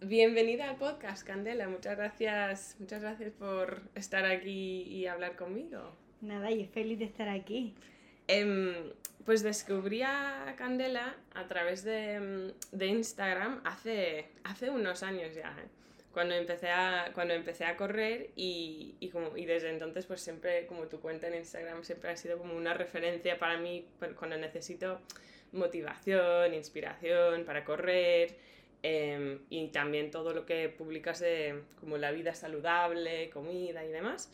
Bienvenida al podcast, Candela. Muchas gracias, muchas gracias por estar aquí y hablar conmigo. Nada, y feliz de estar aquí. Em, pues descubrí a Candela a través de, de Instagram hace, hace unos años ya. ¿eh? Cuando empecé a, cuando empecé a correr y, y, como, y desde entonces pues siempre como tu cuenta en Instagram siempre ha sido como una referencia para mí cuando necesito motivación, inspiración para correr eh, y también todo lo que publicas de como la vida saludable, comida y demás.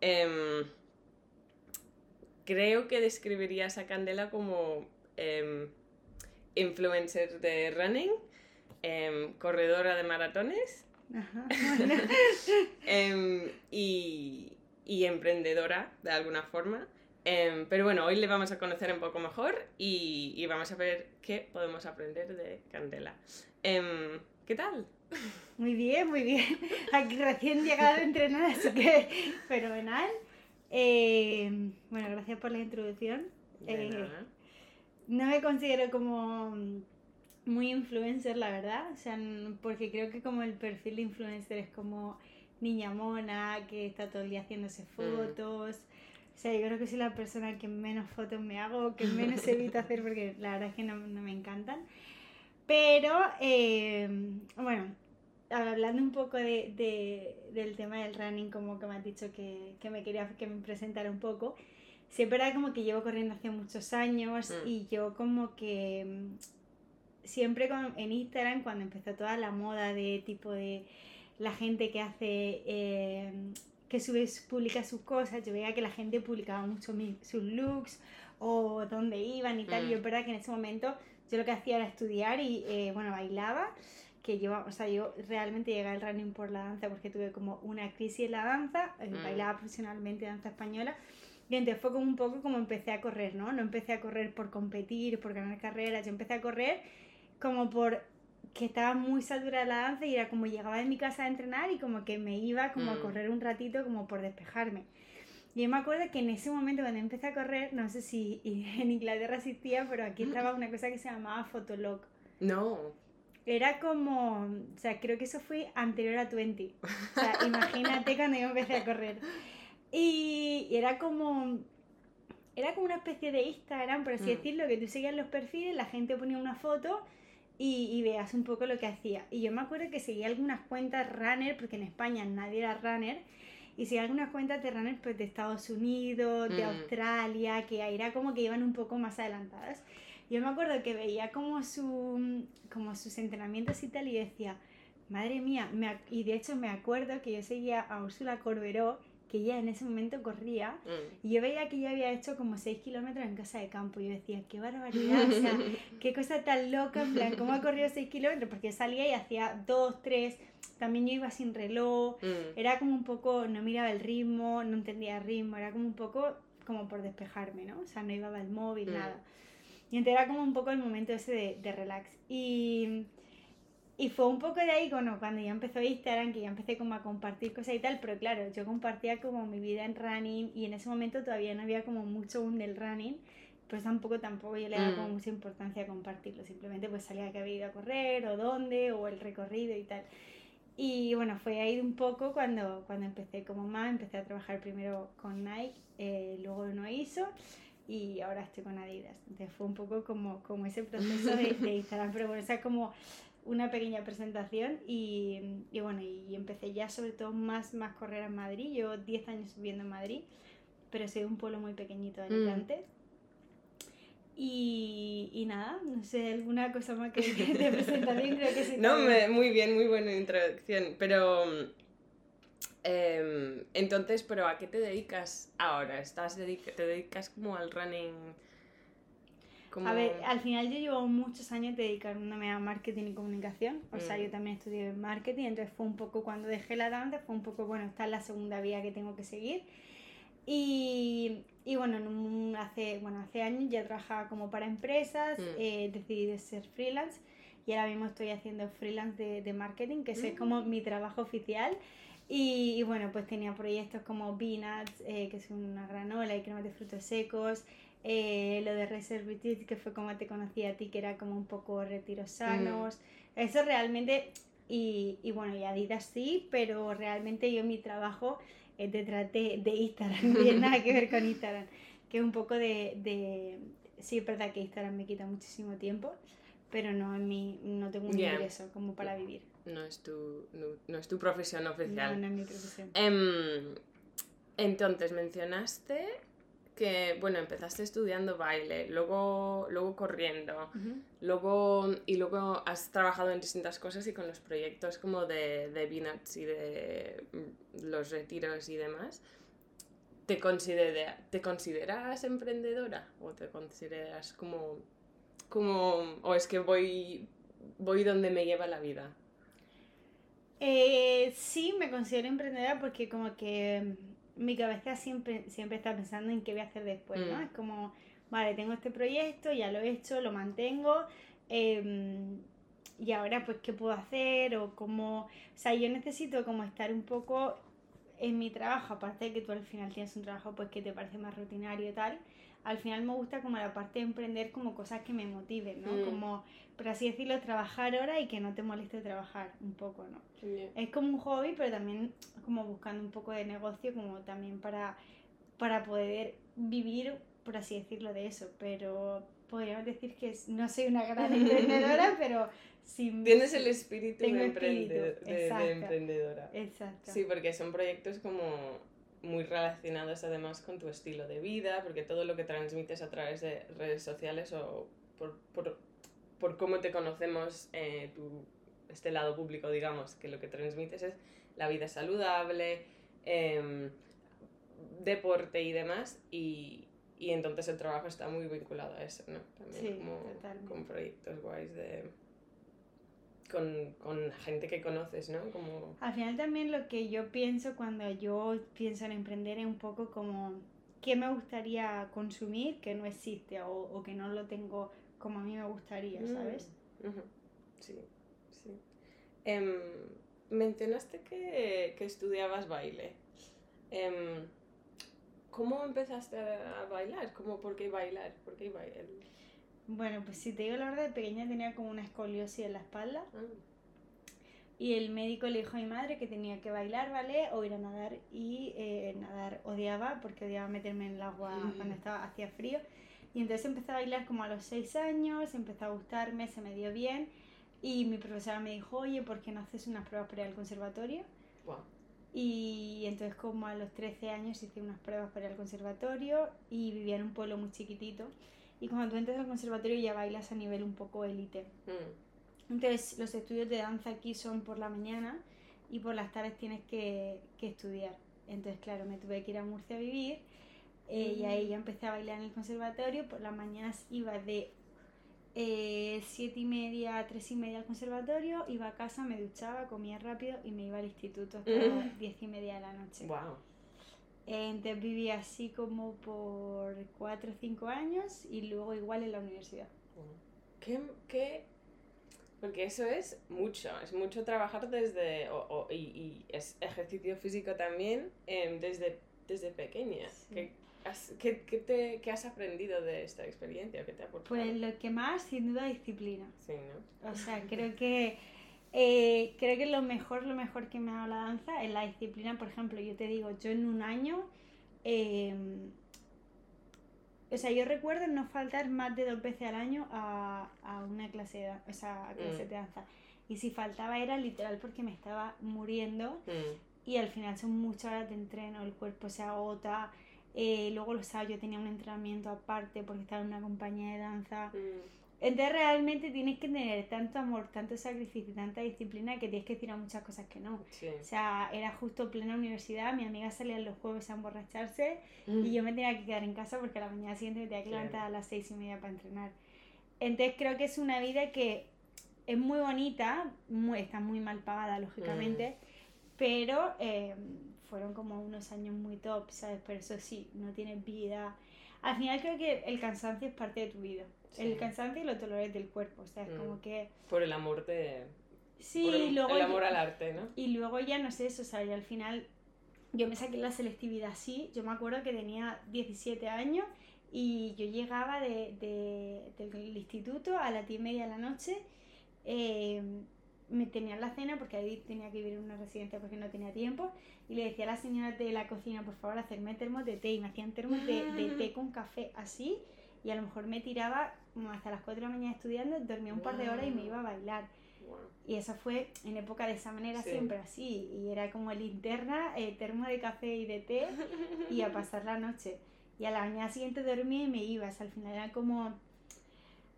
Eh, creo que describirías a Candela como eh, influencer de running, corredora de maratones Ajá, bueno. y, y emprendedora de alguna forma. Eh, pero bueno, hoy le vamos a conocer un poco mejor y, y, vamos a ver qué podemos aprender de Candela. Eh, ¿Qué tal? Muy bien, muy bien. Aquí recién llegado a entrenar, así que fenomenal. Eh, bueno, gracias por la introducción. no me considero como muy influencer, la verdad. O sea, porque creo que como el perfil de influencer es como niña mona, que está todo el día haciéndose mm. O sea, yo creo que soy la persona que menos fotos me hago, que menos evito hacer porque la verdad es que no, no me encantan. Pero, eh, bueno, hablando un poco de, de, del tema del running, como que me has dicho que, que, me quería que me presentara un poco, siempre era como que llevo corriendo hace muchos años mm. y yo como que mm, siempre con, en Instagram, cuando empezó toda la moda de tipo de la gente que hace... Eh, que sube, publica sus cosas, yo veía que la gente publicaba mucho sus looks o dónde iban y tal, y yo mm. verdad que en ese momento yo lo que hacía era estudiar y, eh, bueno, bailaba, que yo, o sea, yo realmente llegué al running por la danza porque tuve como una crisis en la danza, eh, mm. bailaba profesionalmente danza española, y entonces fue como un poco como empecé a correr, ¿no? No empecé a correr por competir, por ganar carreras, yo empecé a correr como por que estaba muy saturada la danza y era como llegaba de mi casa a entrenar y como que me iba como a mm. correr un ratito como por despejarme. Y yo me acuerdo que en ese momento cuando empecé a correr, no sé si en Inglaterra existía, pero aquí mm. estaba una cosa que se llamaba Fotolog. No. Era como, o sea, creo que eso fue anterior a 20. O sea, imagínate cuando yo empecé a correr. Y, era como, era como una especie de Instagram, por así mm. decirlo, que tú seguías los perfiles, la gente ponía una foto y, veas un poco lo que hacía. Y yo me acuerdo que seguía algunas cuentas runner, porque en España nadie era runner, y seguía algunas cuentas de runner pues, de Estados Unidos, de mm. Australia, que era como que iban un poco más adelantadas. Yo me acuerdo que veía como, su, como sus entrenamientos y tal y decía, madre mía, y de hecho me acuerdo que yo seguía a Úrsula Corberó que ella en ese momento corría mm. y yo veía que ella había hecho como 6 kilómetros en casa de campo y yo decía, qué barbaridad, o sea, qué cosa tan loca, en plan, ¿cómo ha corrido 6 kilómetros? Porque salía y hacía 2, 3, también yo iba sin reloj, mm. era como un poco, no miraba el ritmo, no entendía el ritmo, era como un poco como por despejarme, ¿no? O sea, no iba al móvil, mm. nada. Y entonces era como un poco el momento ese de, de relax. Y y fue un poco de ahí cuando, cuando ya empezó Instagram, que ya empecé como a compartir cosas y tal, pero claro, yo compartía como mi vida en running y en ese momento todavía no había como mucho boom del running, pues tampoco, tampoco yo le daba como mm. mucha importancia a compartirlo, simplemente pues salía que había ido a correr o dónde o el recorrido y tal. Y bueno, fue ahí un poco cuando, cuando empecé como más, empecé a trabajar primero con Nike, eh, luego no hizo y ahora estoy con Adidas. Entonces fue un poco como, como ese proceso de, de Instagram, pero bueno, o sea, como una pequeña presentación y, y, bueno, y empecé ya sobre todo más, más correr en Madrid. Llevo 10 años viviendo en Madrid, pero soy de un pueblo muy pequeñito de mm. Alicante. Y, y, nada, no sé, alguna cosa más que de presentación creo que sí. No, muy bien, muy buena introducción, pero... Eh, entonces, pero ¿a qué te dedicas ahora? ¿Estás ¿Te dedicas como al running a ver, al final yo llevo muchos años dedicándome a marketing y comunicación, o sea, mm. yo también estudié marketing, entonces fue un poco cuando dejé la danza, fue un poco, bueno, esta es la segunda vía que tengo que seguir. Y, y bueno, hace, bueno, hace años ya trabajaba como para empresas, mm. eh, decidí ser freelance y ahora mismo estoy haciendo freelance de, de marketing, que es como mm. mi trabajo oficial. Y, y, bueno, pues tenía proyectos como Peanuts, eh, que es una granola y cremas de frutos secos, eh, lo de Reserve Retreat, que fue como te conocí a ti, que era como un poco retiros sanos. Mm. Eso realmente, Y, y bueno, y Adidas sí, pero realmente yo mi trabajo es detrás de, de Instagram, no tiene nada que ver con Instagram, que es un poco de, de... Sí, es verdad que Instagram me quita muchísimo tiempo, pero no, en mi, no tengo un Ya. ingreso como para vivir. No es tu, no, no es tu profesión No, oficial. no es mi profesión. Em, entonces, mencionaste que, bueno, empezaste estudiando baile, luego, luego corriendo, luego, y luego has trabajado en distintas cosas y con los proyectos como de, de Peanuts y de mm, los retiros y demás. ¿Te, considera, ¿Te consideras emprendedora o te consideras como, como o es que voy, voy donde me lleva la vida? Eh, sí, me considero emprendedora porque como que mi cabeza siempre, siempre está pensando en qué voy a hacer después, ¿no? Mm. Es como, vale, tengo este proyecto, ya lo he hecho, lo mantengo, em, y ahora pues qué puedo hacer o cómo... O sea, yo necesito como estar un poco en mi trabajo, aparte de que tú al final tienes un trabajo pues que te parece más rutinario y tal, al final me gusta como la parte de emprender como cosas que me motiven, ¿no? Mm. Como, por así decirlo, trabajar ahora y que no te moleste trabajar un poco, ¿no? Es como un hobby, pero también como buscando un poco de negocio, como también para, para poder vivir, por así decirlo, de eso. Pero podríamos decir que no soy una gran emprendedora, pero sí. Tienes el espíritu, de, espíritu, emprende- de- de emprendedora. Exacto. Sí, porque son proyectos como muy relacionados además con tu estilo de vida, porque todo lo que transmites a través de redes sociales o por, por, por cómo te conocemos, eh, tu, este lado público, digamos, que lo que transmites es la vida saludable, em, deporte y demás, y, y entonces el trabajo está muy vinculado a eso, ¿no? También Sí, como totalmente. con proyectos guays de... Con, con gente que conoces, ¿no? Como... Al final también lo que yo pienso cuando yo pienso en emprender es un poco como qué me gustaría consumir que no existe o, o que no lo tengo como a mí me gustaría, ¿sabes? Mm. Sí, sí. Em, mencionaste que, que estudiabas baile. Em, ¿Cómo empezaste a bailar? ¿Cómo, ¿Por qué bailar? ¿Por qué bailar? Bueno, pues si te digo la verdad, de pequeña tenía como una escoliosis en la espalda. Ah, y el médico le dijo a mi madre que tenía que bailar ballet o ir a nadar. Y eh, nadar odiaba porque odiaba meterme en el agua Mm. cuando estaba hacía frío. Y entonces empecé a bailar como a los seis años, empezó a gustarme, se me dio bien. Y mi profesora me dijo, oye, ¿por qué no haces unas pruebas para ir al conservatorio? Y entonces como a los 13 años hice unas pruebas para ir al conservatorio y vivía en un pueblo muy chiquitito. Y cuando tú entras al conservatorio ya bailas a nivel un poco élite. Mm, Entonces los estudios de danza aquí son por la mañana y por las tardes tienes que, que estudiar. Entonces claro, me tuve que ir a Murcia a vivir eh, y ahí ya empecé a bailar en el conservatorio. Por las mañanas iba de eh, siete y media a tres y media al conservatorio, iba a casa, me duchaba, comía rápido y me iba al instituto hasta las diez y media de la noche. Guau. Eh, Entonces viví así como por cuatro o cinco años y luego igual en la universidad. ¿Qué, qué? Porque eso es mucho, es mucho trabajar desde, o, o- y, y es ejercicio físico también em, desde, desde pequeña. Sí. ¿Qué, has, qué, qué te, qué has aprendido de esta experiencia? ¿Qué te ha aportado? Pues lo que más, sin duda, disciplina. Sí, ¿no? O sea, creo que eh, creo que lo mejor, lo mejor que me ha dado la danza es la disciplina. Por ejemplo, yo te digo, yo en un año, eh, o sea, yo recuerdo no faltar más de dos veces al año a, a una clase de, o sea, a clase Mm. de danza. Y si faltaba era literal porque me estaba muriendo Mm, y al final son muchas horas de entreno, el cuerpo se agota. eh, luego los sábados yo tenía un entrenamiento aparte porque estaba en una compañía de danza. mm, Entonces realmente tienes que tener tanto amor, tanto sacrificio y tanta disciplina que tienes que decir a muchas cosas que no. sí. O sea, era justo plena universidad, mi amiga salía los jueves a emborracharse y Mm, yo me tenía que quedar en casa porque a la mañana siguiente me tenía que Claro. levantar a las seis y media para entrenar. Entonces creo que es una vida que es muy bonita, muy, está muy mal pagada lógicamente, pero eh, fueron como unos años muy top, ¿sabes? Pero eso sí, no tienes vida. Al final creo que el cansancio es parte de tu vida. Sí. El cansancio y los dolores del cuerpo, o sea, es Mm. como que... Por el amor de... Sí, por el, luego... el amor al arte, ¿no? Y luego ya no sé eso, o sea, y al final yo me saqué la selectividad así, yo me acuerdo que tenía 17 años y yo llegaba de, de- del instituto a las 10 y media de la noche eh, me tenía la cena porque ahí tenía que vivir en una residencia porque no tenía tiempo y le decía a la señora de la cocina por favor hacerme termos de té y me hacían termos de, de té con café así y a lo mejor me tiraba hasta las 4 de la mañana estudiando, dormía un par de horas y me iba a bailar. Y eso fue en época de esa manera siempre así. Y era como linterna, eh, termo de café y de té y a pasar la noche. Y a la mañana siguiente dormía y me iba. al final era como...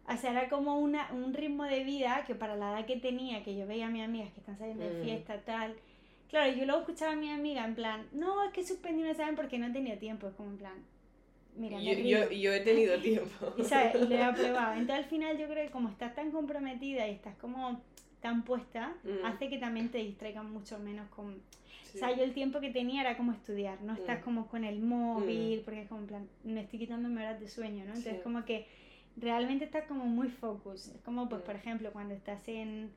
O sea, era como una, un ritmo de vida que para la edad que tenía, que yo veía a mis amigas que están saliendo de mm. fiesta, tal. Claro, yo luego escuchaba a mi amiga en plan, no, es que suspendí no saben porque no tenía tiempo. Es como en plan, Mira, yo, yo, yo, he tenido tiempo. y, ¿sabes? y lo he aprobado. Entonces al final yo creo que como estás tan comprometida y estás como tan puesta, mm. hace que también te distraigan mucho menos con... O sea, yo el tiempo que tenía era como estudiar, no estás mm. como con el móvil, mm. porque es como en plan, me estoy quitándome horas de sueño, ¿no? Entonces como que realmente estás como muy focus. Es como, pues, por ejemplo, cuando estás en,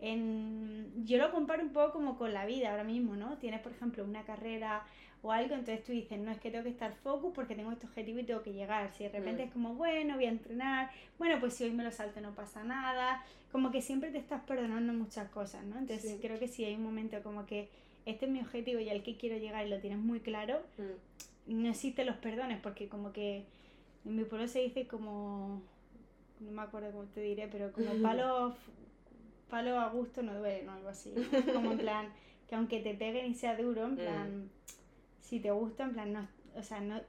en... Yo lo comparo un poco como con la vida ahora mismo, ¿no? Tienes, por ejemplo, una carrera o algo, entonces tú dices, no es que tengo que estar focus porque tengo este objetivo y tengo que llegar. Si de repente mm. es como, bueno, voy a entrenar, bueno, pues si hoy me lo salto no pasa nada, como que siempre te estás perdonando muchas cosas, ¿no? Entonces creo que si hay un momento como que este es mi objetivo y al que quiero llegar y lo tienes muy claro, mm. no existen los perdones porque como que en mi pueblo se dice como, no me acuerdo cómo te diré, pero como palo, palo a gusto no duele, ¿no? Algo así, como en plan, que aunque te peguen y sea duro, en mm. plan si te gusta, en plan, no, o sea, no...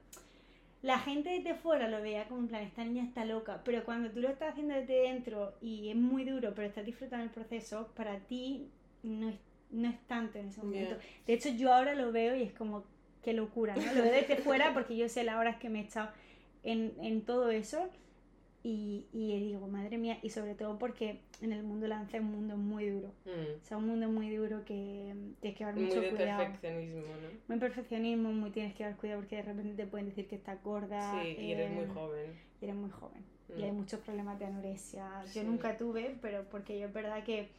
La gente desde fuera lo veía como en plan, esta niña está loca, pero cuando tú lo estás haciendo desde dentro y es muy duro, pero estás disfrutando el proceso, para ti no es, no es tanto en ese momento. De hecho, yo ahora lo veo y es como, qué locura, ¿no? Lo veo desde fuera porque yo sé las horas que me he echado en, en todo eso y, y, digo, madre mía, y sobre todo porque en el mundo lanza es un mundo muy duro. Mm. O sea, un mundo muy duro que tienes que llevar mucho muy de perfeccionismo, ¿no? Muy perfeccionismo, muy tienes que dar cuidado porque de repente te pueden decir que estás gorda. Sí, y eres muy eh, joven. Y eres muy joven. Y hay mm. muchos problemas de anorexia. Yo nunca tuve, pero porque yo es verdad que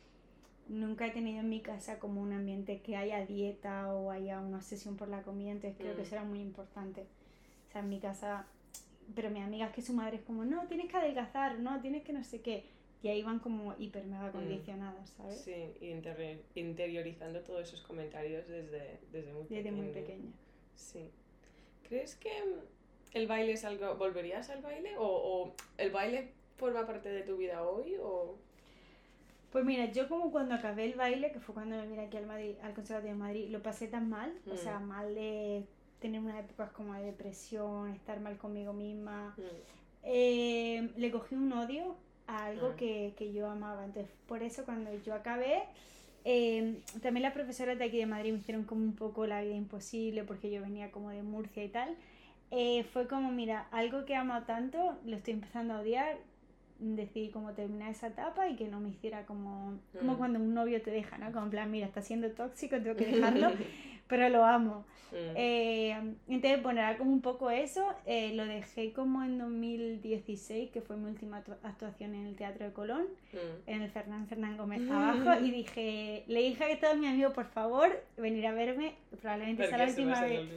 nunca he tenido en mi casa como un ambiente que haya dieta o haya una obsesión por la comida, entonces creo que mm. eso era muy importante. O sea, en mi casa pero mi amiga es que su madre es como, no, tienes que adelgazar, no, tienes que no sé qué. Y ahí van como hiper mega mm. condicionadas, ¿sabes? Sí, y interiorizando todos esos comentarios desde, desde muy Desde muy pequeña. Sí. ¿Crees que el baile es algo, volverías al baile? ¿O, o el baile forma parte de tu vida hoy? O... Pues mira, yo como cuando acabé el baile, que fue cuando me vine aquí al, Madrid, al Conservatorio de Madrid, lo pasé tan mal, o sea, mm. mal de tener unas épocas como de depresión, estar mal conmigo misma. Mm. Eh, le cogí un odio a algo ah. que, que, yo amaba. Entonces, por eso cuando yo acabé, eh, también las profesoras de aquí de Madrid me hicieron como un poco la vida imposible porque yo venía como de Murcia y tal. Eh, fue como, mira, algo que amo tanto, lo estoy empezando a odiar, decidí como terminar esa etapa y que no me hiciera como, como mm. cuando un novio te deja, ¿no? Como en plan, mira, está siendo tóxico, tengo que dejarlo. pero lo amo. Mm. Eh, entonces, bueno, era como un poco eso. Eh, lo dejé como en 2016, que fue mi última actuación en el Teatro de Colón, mm. en el Fernán Fernán Gómez abajo, y dije, le dije a todos mis amigos, por favor, venir a verme, probablemente sea la última vez.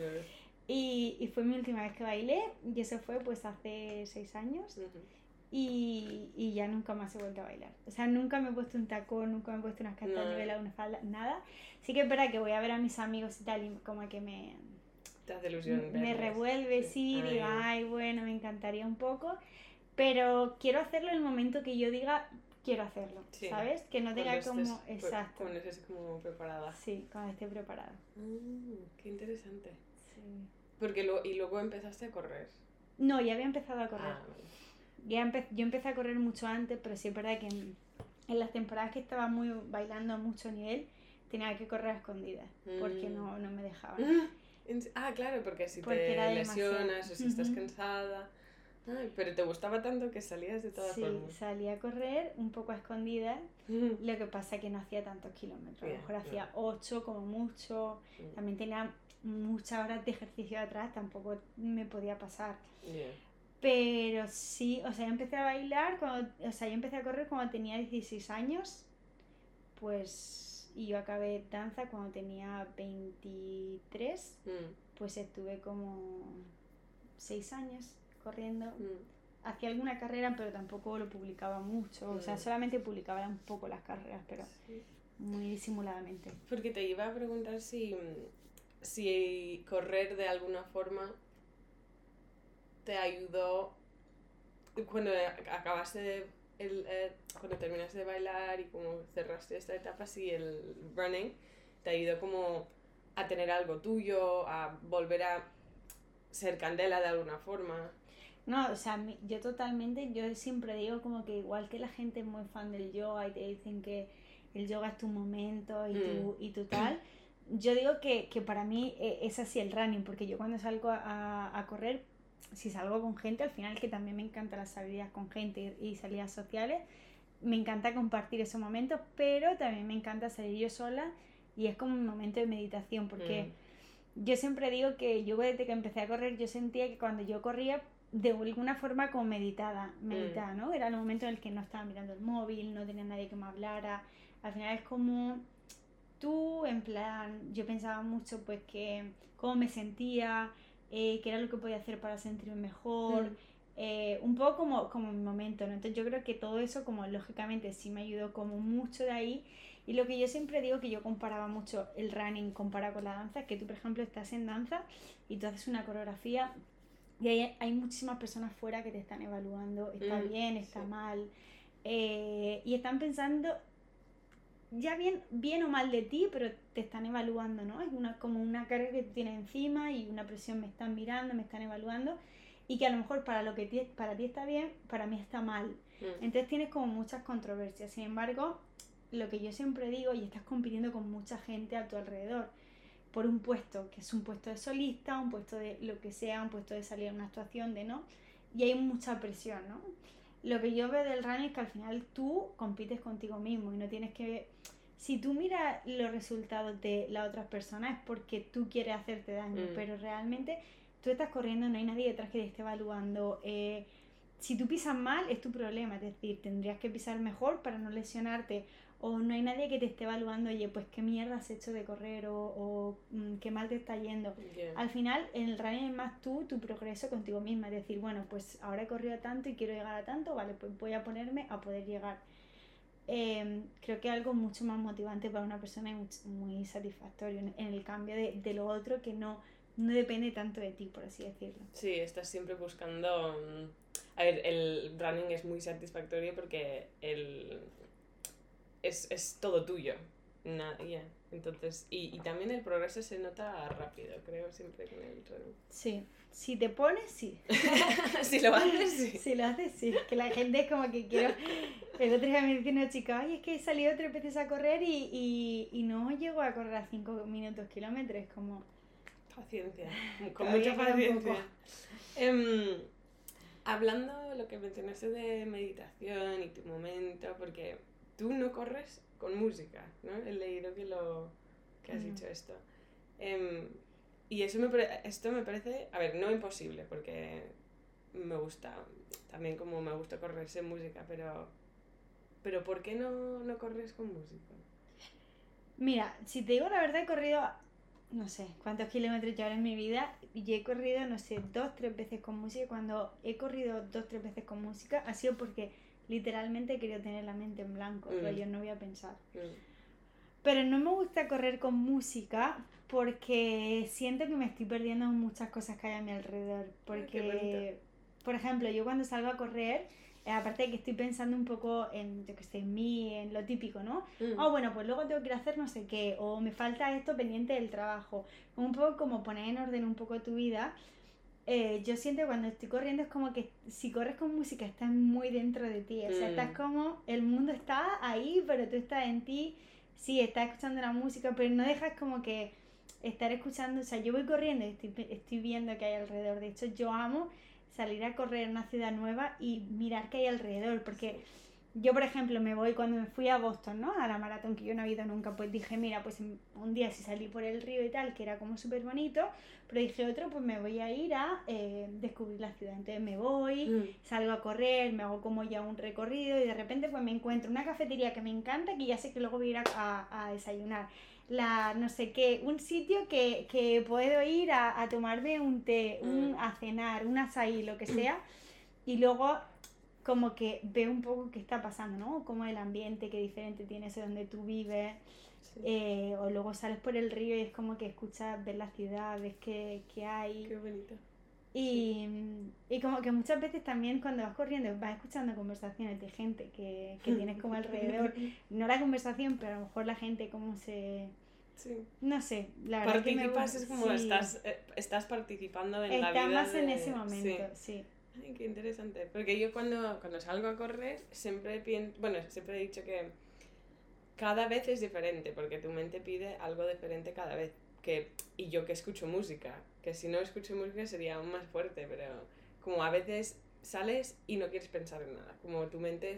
Y, y, fue mi última vez que bailé, y eso fue pues hace seis años. Y, y, ya nunca más he vuelto a bailar. O sea, nunca me he puesto un tacón, nunca me he puesto unas castañuelas, una falda, nada. Sí que es verdad que voy a ver a mis amigos y tal, y como que me... Te hace ilusión. Me revuelve, sí, digo, ay, bueno, me encantaría un poco. Pero quiero hacerlo en el momento que yo diga, quiero hacerlo, ¿sabes? Que no tenga como... Exacto. Cuando estés como preparada. Sí, cuando esté preparada. Mm, qué interesante. Sí. Porque lo, y luego empezaste a correr. No, ya había empezado a correr. Ah, ya yo empecé a correr mucho antes, pero sí es verdad que en, las temporadas que estaba muy bailando a mucho nivel, tenía que correr a escondidas, porque mm. no, no me dejaban. Ah, claro, porque si te lesionas o si estás cansada. pero te gustaba tanto que salías de todas sí, formas. Sí, salía a correr un poco a escondidas, lo que pasa que no hacía tantos kilómetros, a lo mejor hacía 8 como mucho, también tenía muchas horas de ejercicio atrás, tampoco me podía pasar. Pero sí, o sea, yo empecé a bailar, cuando, o sea, yo empecé a correr cuando tenía 16 años, pues, y yo acabé danza cuando tenía 23, mm. pues estuve como 6 años corriendo. Mm. hacía alguna carrera, pero tampoco lo publicaba mucho. O sea, Mm. solamente publicaba un poco las carreras, pero muy disimuladamente. Porque te iba a preguntar si, si correr de alguna forma te ayudó cuando acabaste de, el, eh, cuando terminaste de bailar y como cerraste esta etapa, si el running te ayudó como a tener algo tuyo, a volver a ser candela de alguna forma. No, o sea, yo totalmente, yo siempre digo como que igual que la gente es muy fan del yoga y te dicen que el yoga es tu momento y, tu, y tu tal, yo digo que, que para mí eh, es así el running, porque yo cuando salgo a, a correr, si salgo con gente, al final que también me encantan las salidas con gente y, salidas sociales, me encanta compartir esos momentos, pero también me encanta salir yo sola y es como un momento de meditación, porque yo siempre digo que yo desde que empecé a correr, yo sentía que cuando yo corría, de alguna forma como meditada, meditada, ¿no? Era el momento en el que no estaba mirando el móvil, no tenía nadie que me hablara. Al final es como tú, en plan, yo pensaba mucho pues que cómo me sentía, eh, qué era lo que podía hacer para sentirme mejor, Mm. eh, un poco como, como mi momento, ¿no? Entonces yo creo que todo eso como lógicamente sí me ayudó como mucho de ahí y lo que yo siempre digo que yo comparaba mucho el running comparado con la danza, es que tú por ejemplo estás en danza y tú haces una coreografía y hay, hay muchísimas personas fuera que te están evaluando, está Mm, bien, está sí. mal, eh, y están pensando ya bien, bien o mal de ti, pero te están evaluando, ¿no? Es una, como una carga que tú tienes encima y una presión, me están mirando, me están evaluando, y que a lo mejor para lo que ti- para ti está bien, para mí está mal. Mm. Entonces tienes como muchas controversias. Sin embargo, lo que yo siempre digo, y estás compitiendo con mucha gente a tu alrededor, por un puesto, que es un puesto de solista, un puesto de lo que sea, un puesto de salir a una actuación, de no, y hay mucha presión, ¿no? Lo que yo veo del running es que al final tú compites contigo mismo y no tienes que... Si tú miras los resultados de las otras personas es porque tú quieres hacerte daño, Mm. pero realmente tú estás corriendo, no hay nadie detrás que te esté evaluando. eh, si tú pisas mal es tu problema, es decir, tendrías que pisar mejor para no lesionarte o no hay nadie que te esté evaluando, oye, pues qué mierda has hecho de correr o, o, mm, qué mal te está yendo. Yeah. Al final, en el running es más tú, tu progreso contigo misma, es decir, bueno, pues ahora he corrido tanto y quiero llegar a tanto, vale, pues voy a ponerme a poder llegar. Eh, creo que algo mucho más motivante para una persona much- muy satisfactorio en, en el cambio de, de lo otro que no, no depende tanto de ti, por así decirlo. Sí, estás siempre buscando... mm, A ver, el running es muy satisfactorio porque el... es, es todo tuyo. Yeah. Entonces, y, y también el progreso se nota rápido, creo, siempre con el running. Sí, si te pones, sí. si lo haces, sí. Si lo haces, sí. Que la gente es como que quiero. El otro día me dice una chica, ay, es que he salido tres veces a correr y, y, y no llego a correr a cinco minutos kilómetros. Como, Paciencia, con mucha paciencia. Em, hablando lo que mencionaste de meditación y tu momento, porque tú no corres con música, ¿no? He leído que lo que has Mm. dicho esto. Em, y eso me, esto me parece, a ver, no imposible, porque me gusta, también como me gusta correr sin música, pero, pero ¿por qué no, no corres con música? Mira, si te digo la verdad, he corrido no sé cuántos kilómetros llevo en mi vida y he corrido, no sé, dos, tres veces con música. Cuando he corrido dos, tres veces con música ha sido porque literalmente he querido tener la mente en blanco, Mm. pero yo no voy a pensar. Mm, Pero no me gusta correr con música porque siento que me estoy perdiendo muchas cosas que hay a mi alrededor. qué Porque, por ejemplo, yo cuando salgo a correr, eh, aparte de que estoy pensando un poco en, yo que sé, en mí, en lo típico, ¿no? mm, Oh, bueno, pues luego tengo que ir a hacer no sé qué, o me falta esto pendiente del trabajo. Un poco como poner en orden un poco tu vida. Eh, yo siento que cuando estoy corriendo es como que si corres con música estás muy dentro de ti. O sea, Mm. estás como, el mundo está ahí, pero tú estás en ti. Sí, estás escuchando la música, pero no dejas como que estar escuchando. O sea, yo voy corriendo y estoy, estoy viendo que hay alrededor. De hecho, yo amo salir a correr en una ciudad nueva y mirar qué hay alrededor, porque yo, por ejemplo, me voy cuando me fui a Boston, ¿no? A la maratón que yo no he ido nunca, pues dije, mira, pues un día si salí por el río y tal, que era como súper bonito, pero dije otro, pues me voy a ir a eh, descubrir la ciudad. Entonces me voy, mm. salgo a correr, me hago como ya un recorrido y de repente pues me encuentro una cafetería que me encanta, que ya sé que luego voy a ir a, a- a desayunar. La no sé qué, un sitio que, que puedo ir a, a tomarme un té, un, Mm. a cenar, un açaí, lo que sea. y luego como que veo un poco qué está pasando, ¿no? Como el ambiente, qué diferente tiene ese donde tú vives. Eh, o luego sales por el río y es como que escuchas, ves la ciudad, ves qué, qué hay. Qué bonito. Y, y, como que muchas veces también cuando vas corriendo vas escuchando conversaciones de gente que, que tienes como alrededor. No la conversación, pero a lo mejor la gente como se... Sí. No sé, la verdad Participas que me... es como estás, eh, estás participando en la vida. Estás más en ese momento, sí. Ay, qué interesante. Porque yo cuando, cuando salgo a correr siempre pienso, bueno, siempre he dicho que cada vez es diferente, porque tu mente pide algo diferente cada vez. Que, y yo que escucho música, que si no escucho música sería aún más fuerte, pero como a veces sales y no quieres pensar en nada, como tu mente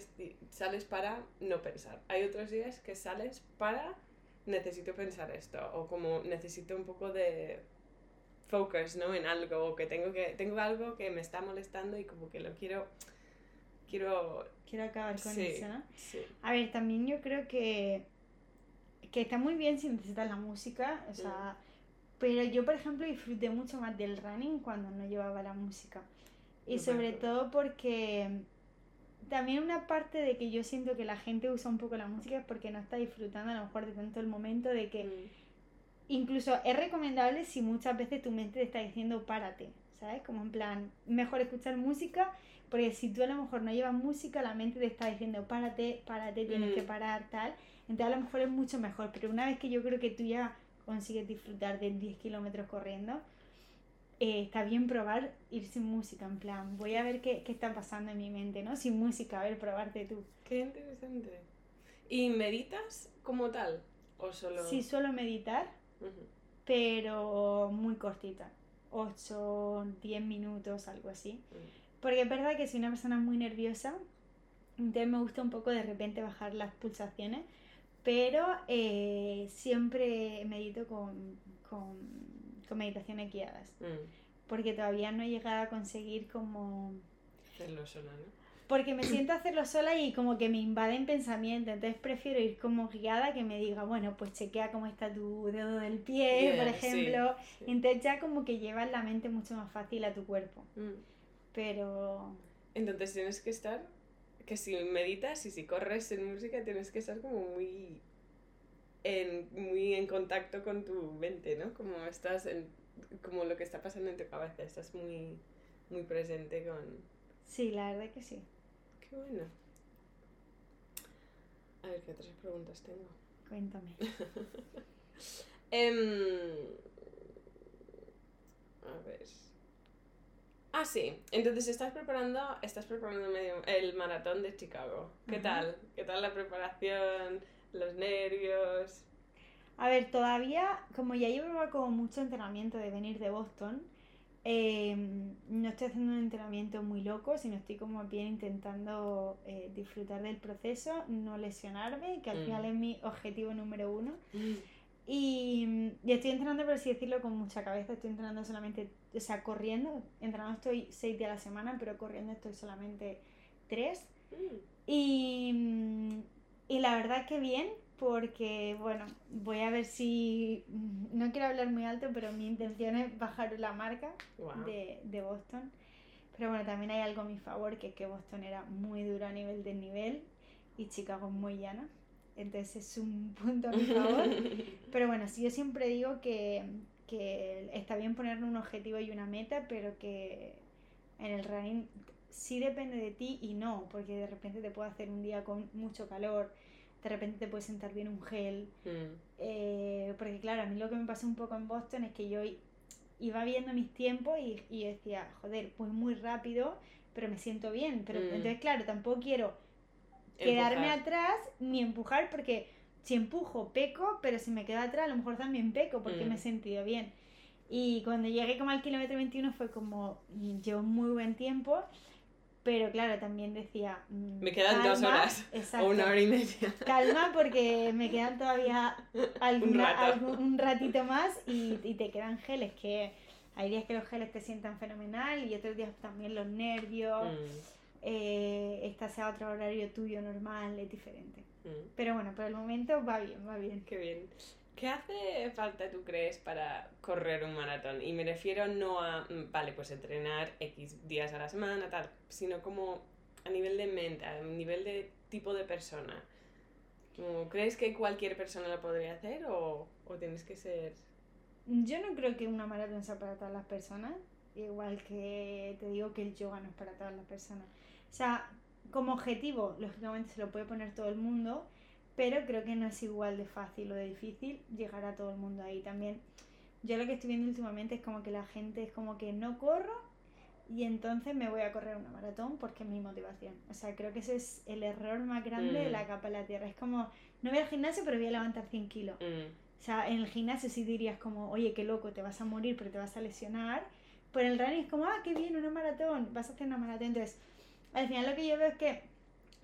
sales para no pensar. Hay otros días que sales para necesito pensar esto, o como necesito un poco de focus, ¿no? En algo, o que tengo, que tengo algo que me está molestando y como que lo quiero quiero... Quiero acabar con eso, ¿no? Sí. A ver, también yo creo que, que está muy bien si necesitas la música, o sea, mm. pero yo, por ejemplo, disfruté mucho más del running cuando no llevaba la música. Y sobre todo porque también una parte de que yo siento que la gente usa un poco la música es porque no está disfrutando a lo mejor de tanto el momento de que... Mm. Incluso es recomendable si muchas veces tu mente te está diciendo párate, ¿sabes? Como en plan, mejor escuchar música porque si tú a lo mejor no llevas música, la mente te está diciendo, párate, párate, tienes que mm. parar, tal. Entonces a lo mejor es mucho mejor. Pero una vez que yo creo que tú ya consigues disfrutar de 10 kilómetros corriendo, eh, está bien probar ir sin música, en plan, voy a ver qué, qué, está pasando en mi mente, ¿no? Sin música, a ver, probarte tú. Qué interesante. ¿Y meditas como tal? ¿O solo...? Sí, suelo meditar, pero muy cortita. 8, 10 minutos, algo así. Mm. Porque es verdad que soy una persona muy nerviosa, entonces me gusta un poco de repente bajar las pulsaciones, pero eh, siempre medito con, con, con meditaciones guiadas. Mm. Porque todavía no he llegado a conseguir como... Hacerlo sola, ¿no? Porque me siento hacerlo sola y como que me invaden pensamientos, entonces prefiero ir como guiada que me diga, bueno, pues chequea cómo está tu dedo del pie, por ejemplo. Entonces ya como que llevas la mente mucho más fácil a tu cuerpo. Mm pero... Entonces tienes que estar, que si meditas y si corres en música tienes que estar como muy en, muy en contacto con tu mente, ¿no? Como estás en, como lo que está pasando en tu cabeza, estás muy, muy presente con... Sí, la verdad que sí. Qué bueno. A ver, ¿qué otras preguntas tengo? Cuéntame. Em, a ver. Ah, sí. Entonces estás preparando, estás preparando medio, el maratón de Chicago. ¿Qué tal? ¿Qué tal la preparación? ¿Los nervios? A ver, todavía, como ya llevaba como mucho entrenamiento de venir de Boston, em, no estoy haciendo un entrenamiento muy loco, sino estoy como bien intentando eh, disfrutar del proceso, no lesionarme, que al mm. final es mi objetivo número uno. Mm. Y, estoy entrenando, por así decirlo, con mucha cabeza. Estoy entrenando solamente, o sea, corriendo. Entrenando estoy seis días a la semana, pero corriendo estoy solamente tres. Mm. Y, y la verdad que bien, porque, bueno, voy a ver si. No quiero hablar muy alto, pero mi intención es bajar la marca de, de Boston. Pero bueno, también hay algo a mi favor, que es que Boston era muy duro a nivel de nivel y Chicago muy llana entonces es un punto a mi favor. pero bueno, sí, yo siempre digo que, que está bien poner un objetivo y una meta, pero que en el running sí depende de ti y no, porque de repente te puede hacer un día con mucho calor, de repente te puede sentar bien un gel. Mm. Eh, porque claro, a mí lo que me pasó un poco en Boston es que yo iba viendo mis tiempos y, y decía, joder, pues muy rápido, pero me siento bien. Pero mm. entonces, claro, tampoco quiero quedarme atrás ni empujar porque si empujo peco, pero si me quedo atrás a lo mejor también peco porque me he mm. sentido bien. Y cuando llegué como al kilómetro 21 fue como, llevo muy buen tiempo, pero claro, también decía... Mm, me quedan dos horas o una hora y media. Calma porque me quedan todavía un, ratito más y, y, te quedan geles que... Hay días que los geles te sientan fenomenal y otros días también los nervios. Mm eh, esta sea otro horario tuyo normal, es diferente. Mm. Pero bueno, por el momento va bien, va bien. Qué bien. ¿Qué hace falta, tú crees, para correr un maratón? Y me refiero no a, mm, vale, pues entrenar X días a la semana, tal, sino como a nivel de mente, a nivel de tipo de persona. ¿Crees que cualquier persona lo podría hacer o, o tienes que ser...? Yo no creo que una maratón sea para todas las personas, igual que te digo que el yoga no es para todas las personas. O sea, como objetivo, lógicamente se lo puede poner todo el mundo, pero creo que no es igual de fácil o de difícil llegar a todo el mundo ahí también. Yo lo que estoy viendo últimamente es como que la gente es como que no corro y entonces me voy a correr una maratón porque es mi motivación. O sea, creo que ese es el error más grande de la mm. capa de la tierra. Es como, no voy al gimnasio pero voy a levantar 100 kilos. Mm. O sea, en el gimnasio sí dirías como, oye, qué loco, te vas a morir pero te vas a lesionar. Pero el running es como, ah, qué bien, una maratón, vas a hacer una maratón. Entonces, al final lo que yo veo es que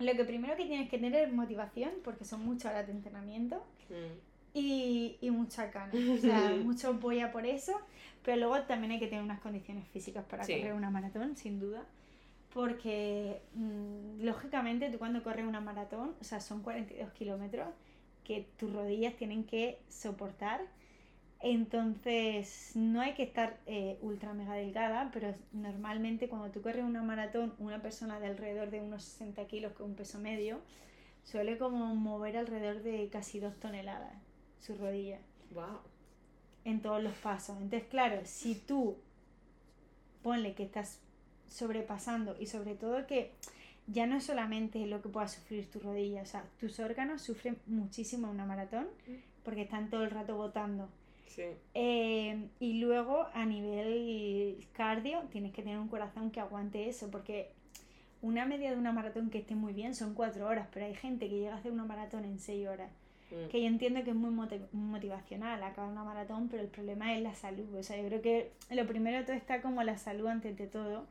lo que primero que tienes que tener es motivación, porque son muchas horas de entrenamiento mm. y, y, mucha cana. O sea, mucho voy a por eso, pero luego también hay que tener unas condiciones físicas para correr una maratón, sin duda. Porque, mm, lógicamente, tú cuando corres una maratón, o sea, son 42 kilómetros que tus rodillas tienen que soportar entonces, no hay que estar eh, ultra mega delgada, pero normalmente cuando tú corres una maratón, una persona de alrededor de unos 60 kilos con un peso medio, suele como mover alrededor de casi dos toneladas su rodilla. Wow. En todos los pasos. Entonces, claro, si tú ponle que estás sobrepasando y sobre todo que ya no es solamente lo que pueda sufrir tu rodilla, o sea, tus órganos sufren muchísimo en una maratón mm. porque están todo el rato botando eh, y luego a nivel cardio tienes que tener un corazón que aguante eso, porque una media de una maratón que esté muy bien son cuatro horas, pero hay gente que llega a hacer una maratón en seis horas. Mm. Que yo entiendo que es muy motivacional acabar una maratón, pero el problema es la salud. O sea, yo creo que lo primero de todo está como la salud antes de todo.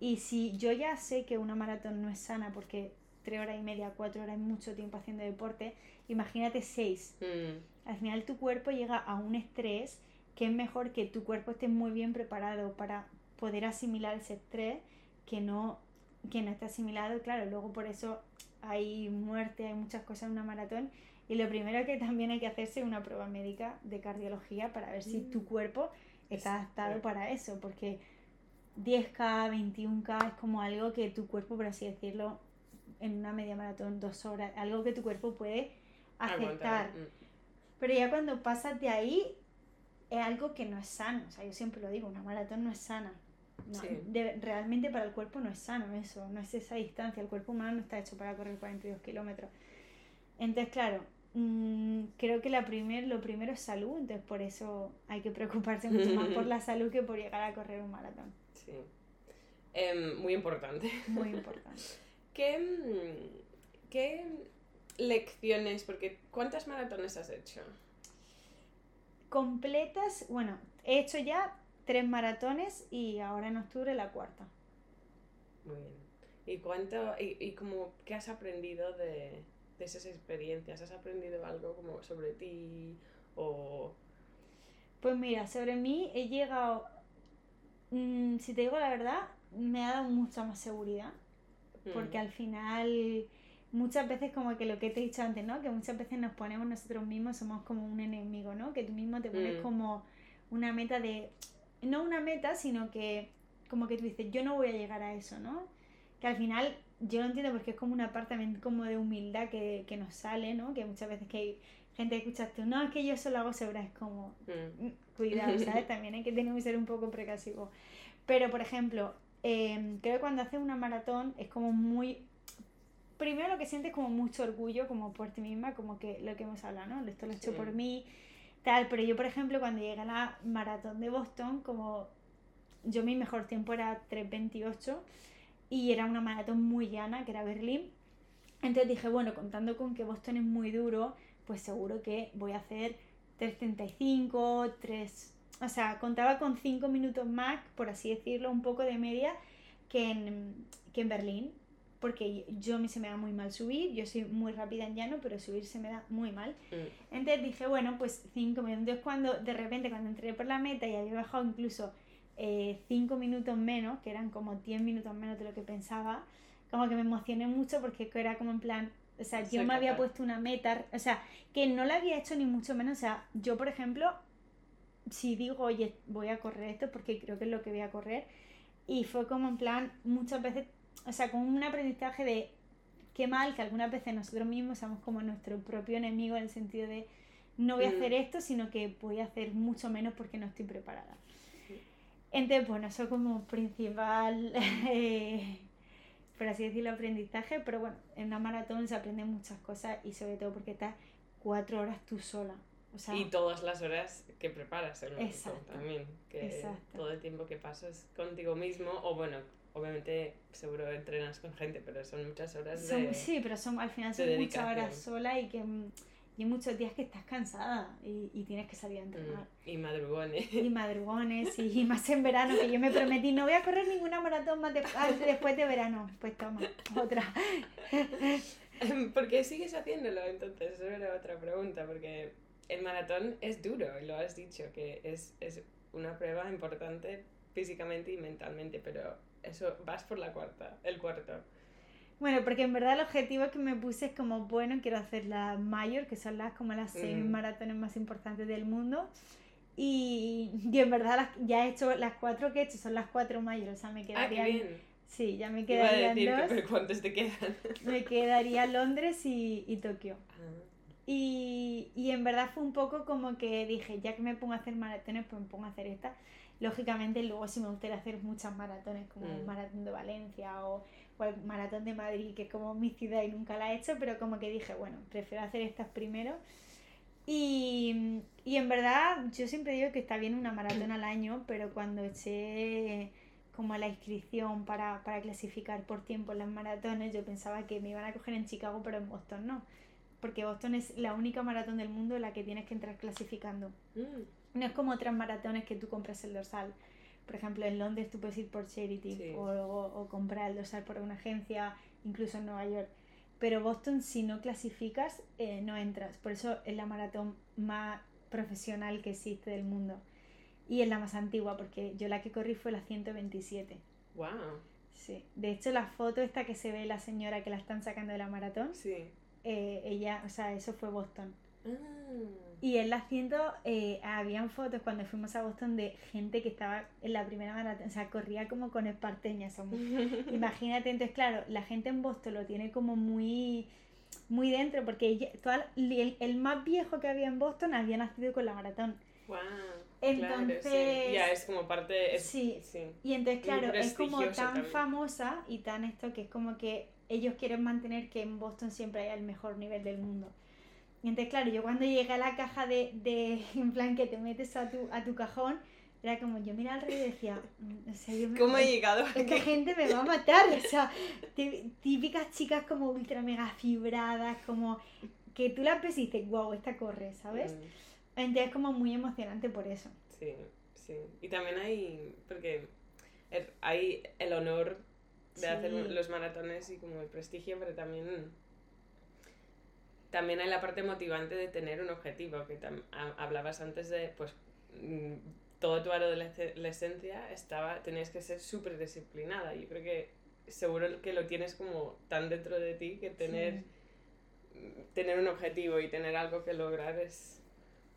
Y si yo ya sé que una maratón no es sana porque tres horas y media, cuatro horas mucho tiempo haciendo deporte, imagínate seis. Mm al final tu cuerpo llega a un estrés que es mejor que tu cuerpo esté muy bien preparado para poder asimilar ese estrés que no, que no esté asimilado. Claro, luego por eso hay muerte, hay muchas cosas en una maratón. Y lo primero que también hay que hacerse es una prueba médica de cardiología para ver si tu mm. cuerpo está adaptado para eso, porque 10K, 21K es como algo que tu cuerpo, por así decirlo, en una media maratón, dos horas, algo que tu cuerpo puede aceptar. Mm. Pero ya cuando pasas de ahí, es algo que no es sano. O sea, yo siempre lo digo, una maratón no es sana. realmente para el cuerpo no es sano eso, no es esa distancia. El cuerpo humano no está hecho para correr 42 kilómetros. Entonces, claro, mm, creo que la primer, lo primero es salud, entonces por eso hay que preocuparse mucho más por la salud que por llegar a correr un maratón. Sí. Em, muy importante. Muy importante. ¿Qué, mm, ¿Qué lecciones? Porque ¿cuántas maratones has hecho? Completas, bueno, he hecho ya tres maratones y ahora en octubre la cuarta. Muy bien. ¿Y cuánto, y, y como, qué has aprendido de, de esas experiencias? ¿Has aprendido algo como sobre ti o...? Pues mira, sobre mí he llegado, mm, si te digo la verdad, me ha dado mucha más seguridad, porque mm. al final muchas veces como que lo que te he dicho antes, ¿no? Que muchas veces nos ponemos nosotros mismos, somos como un enemigo, ¿no? Que tú mismo te pones mm. como una meta de, no una meta, sino que como que tú dices, yo no voy a llegar a eso, ¿no? Que al final yo lo entiendo porque es como una parte también como de humildad que, que nos sale, ¿no? Que muchas veces que hay gente que escuchas tú, no, es que yo solo hago sobra, es como. Mm, cuidado, ¿sabes? También hay que tener que ser un poco precasivo. Pero, por ejemplo, eh, creo que cuando haces una maratón es como muy primero lo que sientes como mucho orgullo como por ti misma, como que lo que hemos hablado, ¿no? Esto lo he hecho por mí, tal, pero yo por ejemplo cuando llegué a la maratón de Boston, como yo mi mejor tiempo era 3.28 y era una maratón muy llana, que era Berlín, entonces dije, bueno, contando con que Boston es muy duro, pues seguro que voy a hacer 3.35, 3... O sea, contaba con 5 minutos más, por así decirlo, un poco de media que en, que en Berlín porque yo a mí se me da muy mal subir, yo soy muy rápida en llano, pero subir se me da muy mal. Mm. Entonces dije, bueno, pues cinco minutos. Entonces cuando de repente cuando entré por la meta y había bajado incluso eh, cinco minutos menos, que eran como 10 minutos menos de lo que pensaba, como que me emocioné mucho porque era como en plan, O sea, yo Soy me había puesto una meta, o sea, que no la había hecho ni mucho menos. O sea, yo, por ejemplo, si digo, oye, voy a correr esto porque creo que es lo que voy a correr, y fue como en plan, muchas veces, o sea, como un aprendizaje de qué mal que algunas veces nosotros mismos somos como nuestro propio enemigo en el sentido de no voy a Mm. hacer esto, sino que voy a hacer mucho menos porque no estoy preparada. Sí. Entonces, bueno, eso como principal, eh, por así decirlo, aprendizaje, pero bueno, en una maratón se aprenden muchas cosas y sobre todo porque estás cuatro horas tú sola. O sea, Y todas las horas que preparas el Exacto. también. Que Exacto. todo el tiempo que pasas contigo mismo, o bueno, obviamente seguro entrenas con gente, pero son muchas horas son- de... sí, pero son, al final son muchas horas sola y que y hay muchos días que estás cansada y, y tienes que salir a entrenar. Mm, y madrugones. Y madrugones y, y más en verano, que yo me prometí, no voy a correr ninguna maratón más de- ah, después de verano. Pues toma, otra. ¿Por qué sigues haciéndolo entonces? Eso era otra pregunta, porque el maratón es duro, y lo has dicho, que es, es una prueba importante físicamente y mentalmente, pero eso vas por la cuarta, el cuarto. Bueno, porque en verdad el objetivo que me puse es como, bueno, quiero hacer la mayor, que son las como las seis Mm. maratones más importantes del mundo. Y, y en verdad las- ya he hecho las cuatro que he hecho, son las cuatro mayor, o sea, me Ah, quedarían... bien. Sí, ya me Iba a quedarían decir que, pero ¿cuántos te quedan? Me quedaría Londres y, y Tokio. Ah, Y, y en verdad fue un poco como que dije, ya que me pongo a hacer maratones, pues me pongo a hacer esta. Lógicamente luego sí me gustaría hacer muchas maratones, como el Mm. maratón de Valencia o, o el maratón de Madrid, que es como mi ciudad y nunca la he hecho, pero como que dije, bueno, prefiero hacer estas primero. Y, y en verdad yo siempre digo que está bien una maratón al año, pero cuando eché como la inscripción para, para clasificar por tiempo en las maratones, yo pensaba que me iban a coger en Chicago, pero en Boston no. Porque Boston es la única maratón del mundo en la que tienes que entrar clasificando. mm, No es como otras maratones que tú compras el dorsal. Por ejemplo, en Londres tú puedes ir por charity Sí. o, o- o comprar el dorsal por una agencia, incluso en Nueva York. Pero Boston, si no clasificas, eh, no entras. Por eso es la maratón más profesional que existe del mundo. Y es la más antigua, porque yo la que corrí fue la 127. wow. Sí. De hecho, la foto esta que se ve la señora que la están sacando de la maratón, Sí. Eh, ella, o sea, eso fue Boston. Ah, Y en la 100 eh, habían fotos cuando fuimos a Boston de gente que estaba en la primera maratón, o sea, corría como con esparteñas. somos. Imagínate, entonces, claro, la gente en Boston lo tiene como muy muy dentro, porque ella- toda la- el, el más viejo que había en Boston había nacido con la maratón. wow. Entonces- claro, sí. Ya es como parte. Es, Sí. sí. Y entonces, claro, es como tan también. famosa y tan esto que es como que ellos quieren mantener que en Boston siempre haya el mejor nivel del mundo. Y entonces, claro, yo cuando llegué a la caja de, de en plan, que te metes a tu, a tu cajón, era como yo miraba alrededor y decía, "Mm, o sea, yo me- ¿Cómo he llegado esta aquí? gente me va a matar. O sea, tí- típicas chicas como ultra mega fibradas, como que tú las ves y dices, wow, esta corre, ¿sabes? Mm. Entonces es como muy emocionante por eso. Sí, sí. Y también hay, porque el- hay el honor de hacer los maratones y como el prestigio, pero también, también hay la parte motivante de tener un objetivo, que hablabas antes de, pues, mm, todo tu adolescencia estaba, tenías que ser súper disciplinada. Yo creo que seguro que lo tienes como tan dentro de ti que tener, tener un objetivo y tener algo que lograr es,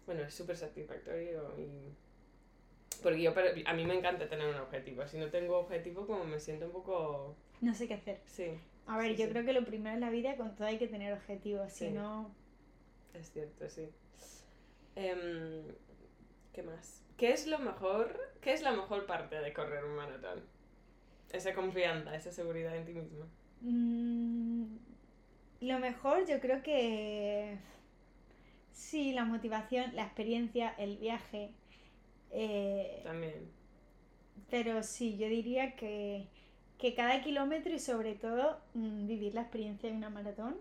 bueno, es súper satisfactorio y... Porque yo, a mí me encanta tener un objetivo. Si no tengo objetivo, como me siento un poco... No sé qué hacer. Sí, A ver, Sí, yo sí. creo que lo primero en la vida, con todo hay que tener objetivos, si no... es cierto, sí. Em, ¿Qué más? ¿Qué es lo mejor? ¿Qué es la mejor parte de correr un maratón? Esa confianza, esa seguridad en ti misma. Mm, lo mejor yo creo que... Sí, la motivación, la experiencia, el viaje. eh, También. Pero sí, yo diría que, que cada kilómetro y sobre todo mm, vivir la experiencia de una maratón.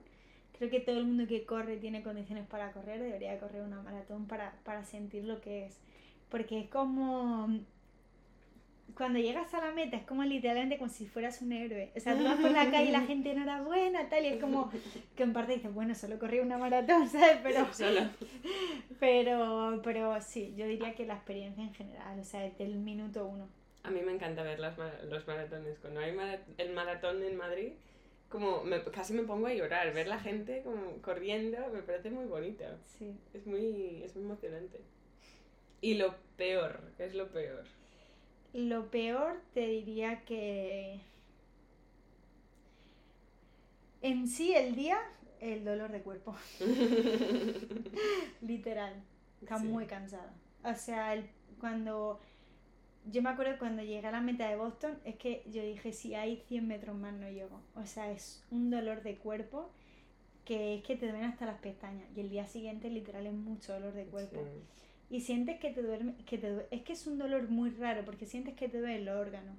Creo que todo el mundo que corre tiene condiciones para correr, debería correr una maratón para, para sentir lo que es. Porque es como... Cuando llegas a la meta es como literalmente como si fueras un héroe. O sea, tú vas por la calle y la gente enhorabuena, tal, y es como que en parte dices, bueno, solo corrí una maratón, ¿sabes? Pero, Solo. pero, pero sí, yo diría que la experiencia en general, o sea, desde el minuto uno. A mí me encanta ver las, los maratones. Cuando hay mara- el maratón en Madrid, como me, casi me pongo a llorar. Ver la gente como corriendo me parece muy bonito. Sí. Es muy, es muy emocionante. Y lo peor, ¿qué es lo peor? Lo peor te diría que en sí el día, el dolor de cuerpo. Literal. Está Sí. muy cansada. O sea, el- cuando... Yo me acuerdo cuando llegué a la meta de Boston, es que yo dije, si hay 100 metros más no llego. O sea, es un dolor de cuerpo que es que te duelen hasta las pestañas. Y el día siguiente literal es mucho dolor de cuerpo. Sí. Y sientes que te duerme, que te due- es que es un dolor muy raro porque sientes que te duelen los órganos.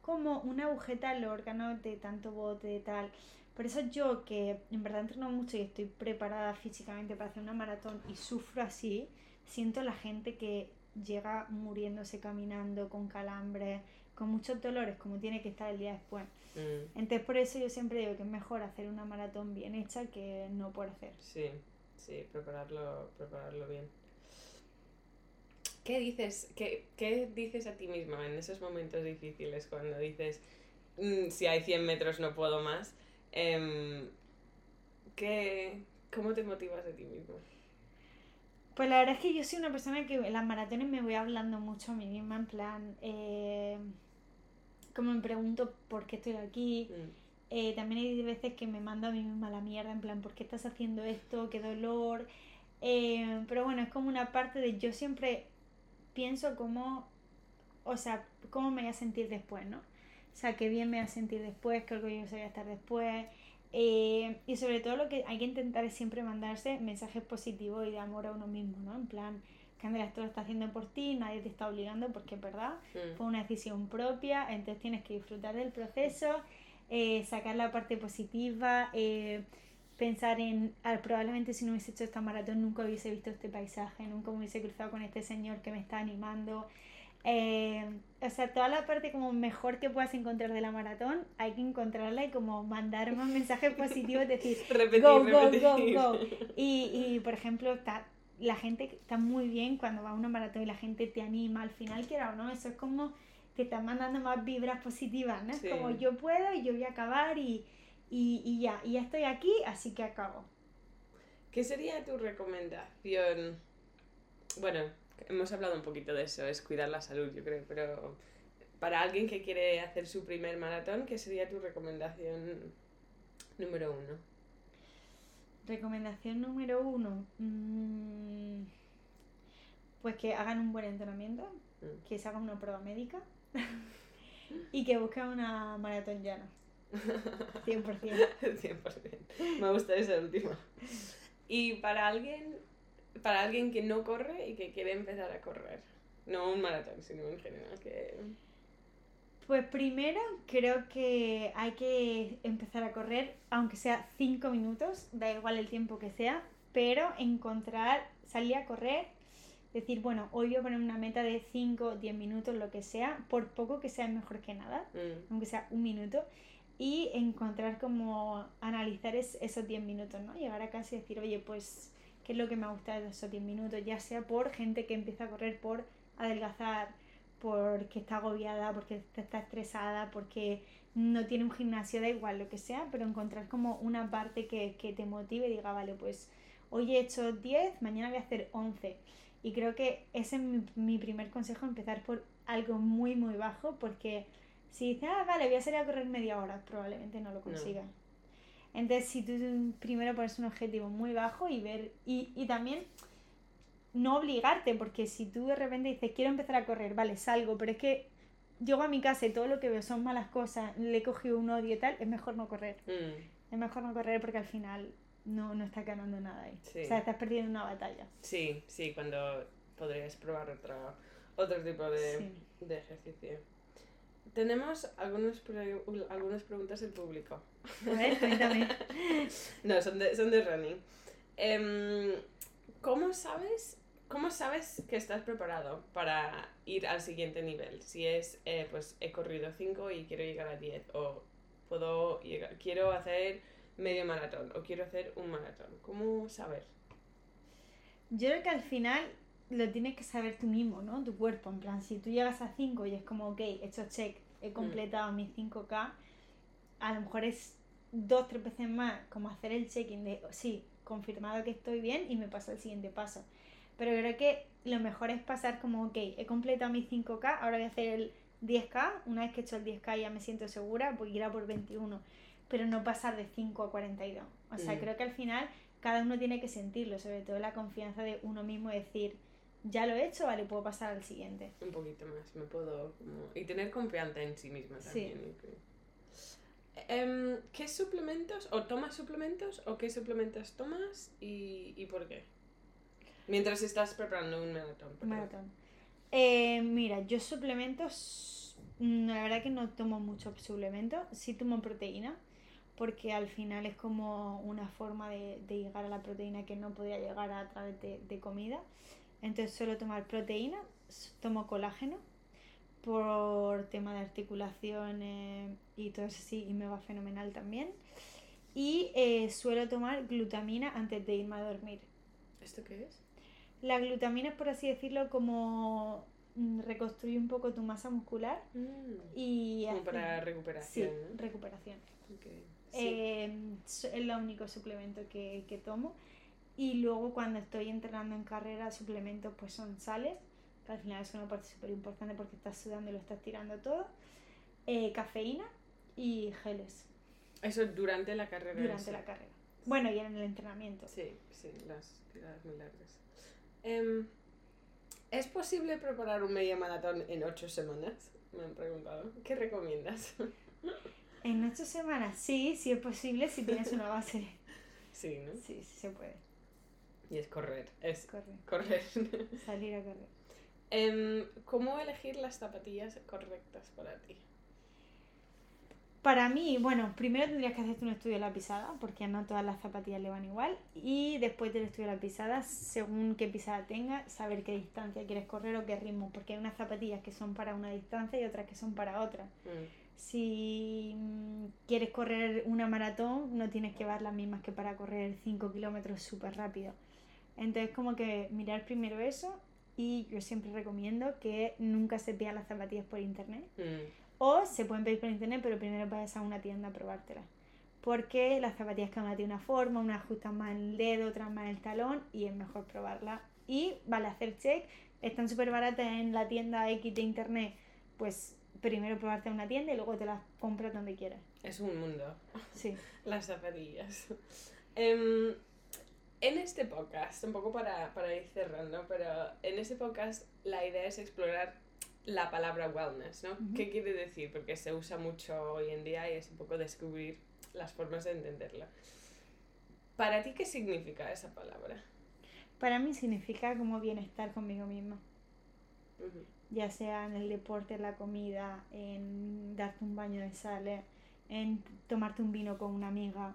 Como una agujeta en los órganos de tanto bote, de tal. Por eso yo que en verdad entreno mucho y estoy preparada físicamente para hacer una maratón y sufro así, siento la gente que llega muriéndose caminando con calambres, con muchos dolores, como tiene que estar el día después. Mm, Entonces por eso yo siempre digo que es mejor hacer una maratón bien hecha que no por hacer. sí, sí, prepararlo, prepararlo bien. ¿Qué dices, qué, qué dices a ti misma en esos momentos difíciles cuando dices, "Mm, si hay 100 metros no puedo más? Em, ¿qué, ¿Cómo te motivas a ti misma? Pues la verdad es que yo soy una persona que en las maratones me voy hablando mucho a mí misma, en plan, eh, como me pregunto por qué estoy aquí. Mm, Eh, también hay veces que me mando a mí misma a la mierda, en plan, ¿por qué estás haciendo esto? ¿Qué dolor? Eh, pero bueno, es como una parte de yo siempre pienso cómo, o sea, cómo me voy a sentir después, ¿no? O sea, qué bien me voy a sentir después, qué orgulloso voy a estar después. Eh, y sobre todo lo que hay que intentar es siempre mandarse mensajes positivos y de amor a uno mismo, ¿no? En plan, Candela, esto lo está haciendo por ti, nadie te está obligando porque es verdad, mm, fue una decisión propia, entonces tienes que disfrutar del proceso, eh, sacar la parte positiva, eh, pensar en, probablemente si no hubiese hecho esta maratón nunca hubiese visto este paisaje, nunca me hubiese cruzado con este señor que me está animando. Eh, o sea, toda la parte como mejor que puedas encontrar de la maratón, hay que encontrarla y como mandar más mensajes positivos, decir, Repetir, go, go, repetir. go, go. Y, y, por ejemplo, está, la gente está muy bien cuando va a una maratón y la gente te anima. Al final, quiera o no, eso es como te están mandando más vibras positivas, ¿no? Sí. Es como yo puedo y yo voy a acabar y, y, y ya, y ya estoy aquí, así que acabo. ¿Qué sería tu recomendación? Bueno, hemos hablado un poquito de eso, es cuidar la salud, yo creo, pero para alguien que quiere hacer su primer maratón, ¿qué sería tu recomendación número uno? Recomendación número uno. mm, pues que hagan un buen entrenamiento, Mm. que se hagan una prueba médica y que busquen una maratón llana. 100%. 100%. Me gusta esa última. Y para alguien, para alguien que no corre y que quiere empezar a correr, no un maratón, sino en general, que... Pues primero creo que hay que empezar a correr, aunque sea 5 minutos, da igual el tiempo que sea, pero encontrar, salir a correr, decir, bueno, hoy voy a poner una meta de 5 o 10 minutos, lo que sea, por poco que sea mejor que nada, mm, aunque sea un minuto, y encontrar como analizar es- esos 10 minutos, ¿no? Llegar a casa decir, oye, pues, ¿qué es lo que me ha gustado de esos 10 minutos? Ya sea por gente que empieza a correr por adelgazar, porque está agobiada, porque está estresada, porque no tiene un gimnasio, da igual lo que sea, pero encontrar como una parte que, que te motive y diga, vale, pues hoy he hecho 10, mañana voy a hacer 11. Y creo que ese es mi, mi primer consejo, empezar por algo muy, muy bajo, porque si dices, ah, vale, voy a salir a correr media hora, probablemente no lo consigas. Entonces, si tú primero pones un objetivo muy bajo y ver, y, y también no obligarte, porque si tú de repente dices, quiero empezar a correr, vale, salgo, pero es que llego a mi casa y todo lo que veo son malas cosas, le he cogido un odio y tal, es mejor no correr. mm. Es mejor no correr porque al final no, no estás ganando nada ahí. Sí. O sea, estás perdiendo una batalla. Sí, sí, cuando podrías probar otro, otro tipo de, Sí. de ejercicio. Tenemos algunos pre- algunas preguntas del público. A ver, cuéntame. No, son de, son de running. Em, ¿cómo, sabes, ¿Cómo sabes que estás preparado para ir al siguiente nivel? Si es, eh, pues he corrido 5 y quiero llegar a 10, o puedo llegar, quiero hacer medio maratón, o quiero hacer un maratón. ¿Cómo saber? Yo creo que al final lo tienes que saber tú mismo, ¿no? Tu cuerpo. En plan, si tú llegas a 5 y es como, ok, he hecho check, he completado mis 5K, a lo mejor es dos, tres veces más, como hacer el check-in de, sí, confirmado que estoy bien y me paso al siguiente paso. Pero creo que lo mejor es pasar como, ok, he completado mis 5K, ahora voy a hacer el 10K, una vez que he hecho el 10K ya me siento segura, voy a ir a por 21, pero no pasar de 5 a 42. O sea, Mm. creo que al final cada uno tiene que sentirlo, sobre todo la confianza de uno mismo, decir, ya lo he hecho, vale, puedo pasar al siguiente. Un poquito más, me puedo... como- Y tener confianza en sí misma Sí. también. yo creo. Em, ¿Qué suplementos, o tomas suplementos, o qué suplementos tomas y, y por qué? Mientras estás preparando un maratón. Un maratón. Eh, mira, yo suplementos, mm, la verdad que no tomo mucho suplemento, sí tomo proteína, porque al final es como una forma de, de llegar a la proteína que no podía llegar a través de, de comida. Entonces suelo tomar proteína, tomo colágeno por tema de articulaciones y todo eso sí, y me va fenomenal también. Y eh, suelo tomar glutamina antes de irme a dormir. ¿Esto qué es? La glutamina es, por así decirlo, como mm, reconstruye un poco tu masa muscular y Como hace- para sí, recuperación. ¿no? recuperación. Ok. Sí. Eh, es el único suplemento que, que tomo. Y luego cuando estoy entrenando en carrera, suplementos pues son sales, que al final es una parte súper importante porque estás sudando y lo estás tirando todo. Eh, cafeína y geles Eso durante la carrera. durante la carrera. Bueno, y en el entrenamiento. Sí, sí, las tiradas muy largas. Em, ¿Es posible preparar un media maratón en ocho semanas? Me han preguntado. ¿Qué recomiendas? En ocho semanas, sí, sí es posible si tienes una base. sí, ¿no? Sí, sí se puede. Y es correr, es Corre. correr. Salir a correr. Em, ¿Cómo elegir las zapatillas correctas para ti? Para mí, bueno, primero tendrías que hacerte un estudio de la pisada, porque no todas las zapatillas le van igual. Y después del estudio de la pisada, según qué pisada tenga, saber qué distancia quieres correr o qué ritmo, porque hay unas zapatillas que son para una distancia y otras que son para otra. Mm, Si mm, quieres correr una maratón, no tienes que llevar las mismas que para correr 5 kilómetros súper rápido. Entonces, como que mirar primero eso. Y yo siempre recomiendo que nunca se pidan las zapatillas por internet. mm, O se pueden pedir por internet, pero primero vayas a una tienda a probártelas. Porque las zapatillas cada una tiene una forma, unas ajustan más el dedo, otras más el talón y es mejor probarla. Y vale hacer check, están súper baratas en la tienda X de internet, pues primero probarte en una tienda y luego te las compras donde quieras. Es un mundo. Sí. Las zapatillas. en este podcast, un poco para, para ir cerrando, pero en este podcast la idea es explorar la palabra wellness, ¿no? ¿Qué quiere decir? Porque se usa mucho hoy en día y es un poco descubrir las formas de entenderla. ¿Para ti qué significa esa palabra? Para mí significa como bienestar conmigo misma. Ya sea en el deporte, en la comida, en darte un baño de sal, en tomarte un vino con una amiga.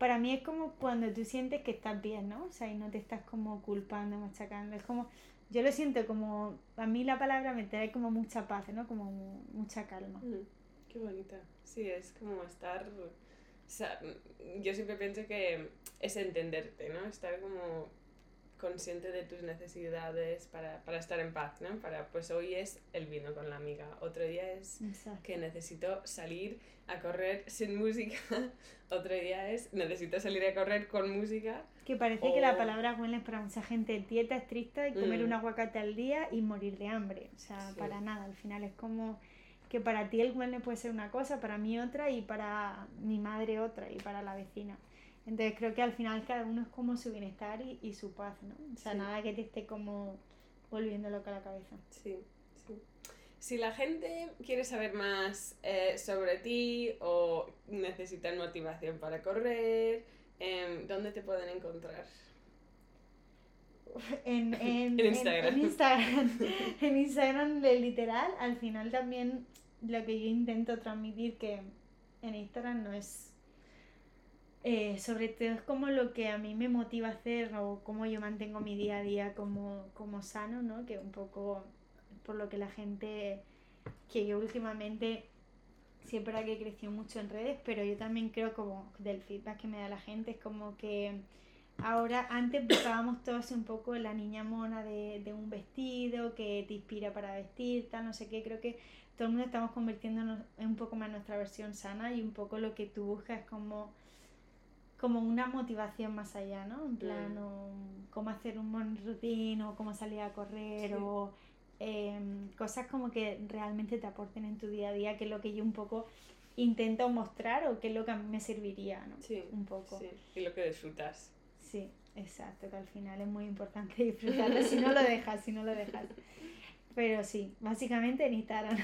Para mí es como cuando tú sientes que estás bien, ¿no? O sea, y no te estás como culpando, machacando. Es como, yo lo siento como, a mí la palabra me trae como mucha paz, ¿no? Como mu- mucha calma. Mm, Qué bonita. Sí, es como estar... o sea, yo siempre pienso que es entenderte, ¿no? Estar como consciente de tus necesidades para, para estar en paz, ¿no? Para, pues hoy es el vino con la amiga, otro día es Exacto. que necesito salir a correr sin música, otro día es necesito salir a correr con música. Que parece que la O- palabra wellness para mucha gente dieta estricta y comer Mm. un aguacate al día y morir de hambre. O sea, Sí. para nada. Al final es como que para ti el wellness puede ser una cosa, para mí otra y para mi madre otra y para la vecina. Entonces creo que al final cada uno es como su bienestar y, y su paz, ¿no? O sea, Sí. nada que te esté como volviendo loca la cabeza. Sí, sí. Si la gente quiere saber más eh, sobre ti o necesitan motivación para correr, em, ¿dónde te pueden encontrar? En, en, En Instagram. En, Instagram, en Instagram, de literal, al final también lo que yo intento transmitir que en Instagram no es... eh, sobre todo es como lo que a mí me motiva a hacer o cómo yo mantengo mi día a día como, como sano, ¿no? Que un poco por lo que la gente, que yo últimamente siempre que creció mucho en redes, pero yo también creo como del feedback que me da la gente, es como que ahora antes buscábamos todos un poco la niña mona de, de, un vestido que te inspira para vestir, tal, no sé qué. Creo que todo el mundo estamos convirtiéndonos en un poco más nuestra versión sana y un poco lo que tú buscas como como una motivación más allá, ¿no? En plan, o cómo hacer un morning routine o cómo salir a correr o em, cosas como que realmente te aporten en tu día a día, que es lo que yo un poco intento mostrar o que es lo que a mí me serviría, ¿no? Sí, un poco. Sí, y lo que disfrutas. Sí, exacto, que al final es muy importante disfrutarlo si no lo dejas, si no lo dejas. Pero sí, básicamente en Instagram.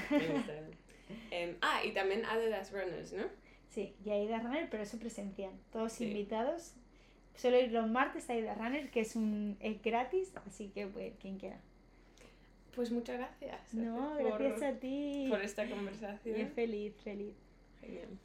Em, ah, y también Adidas Runners, ¿no? Sí, y Aida Runner, pero eso presencial. Todos invitados. Solo ir los martes a Aida Runner, que es un es gratis, así que pues, quien quiera. Pues muchas gracias. No, gracias a ti. Por esta conversación. Feliz, feliz. Genial.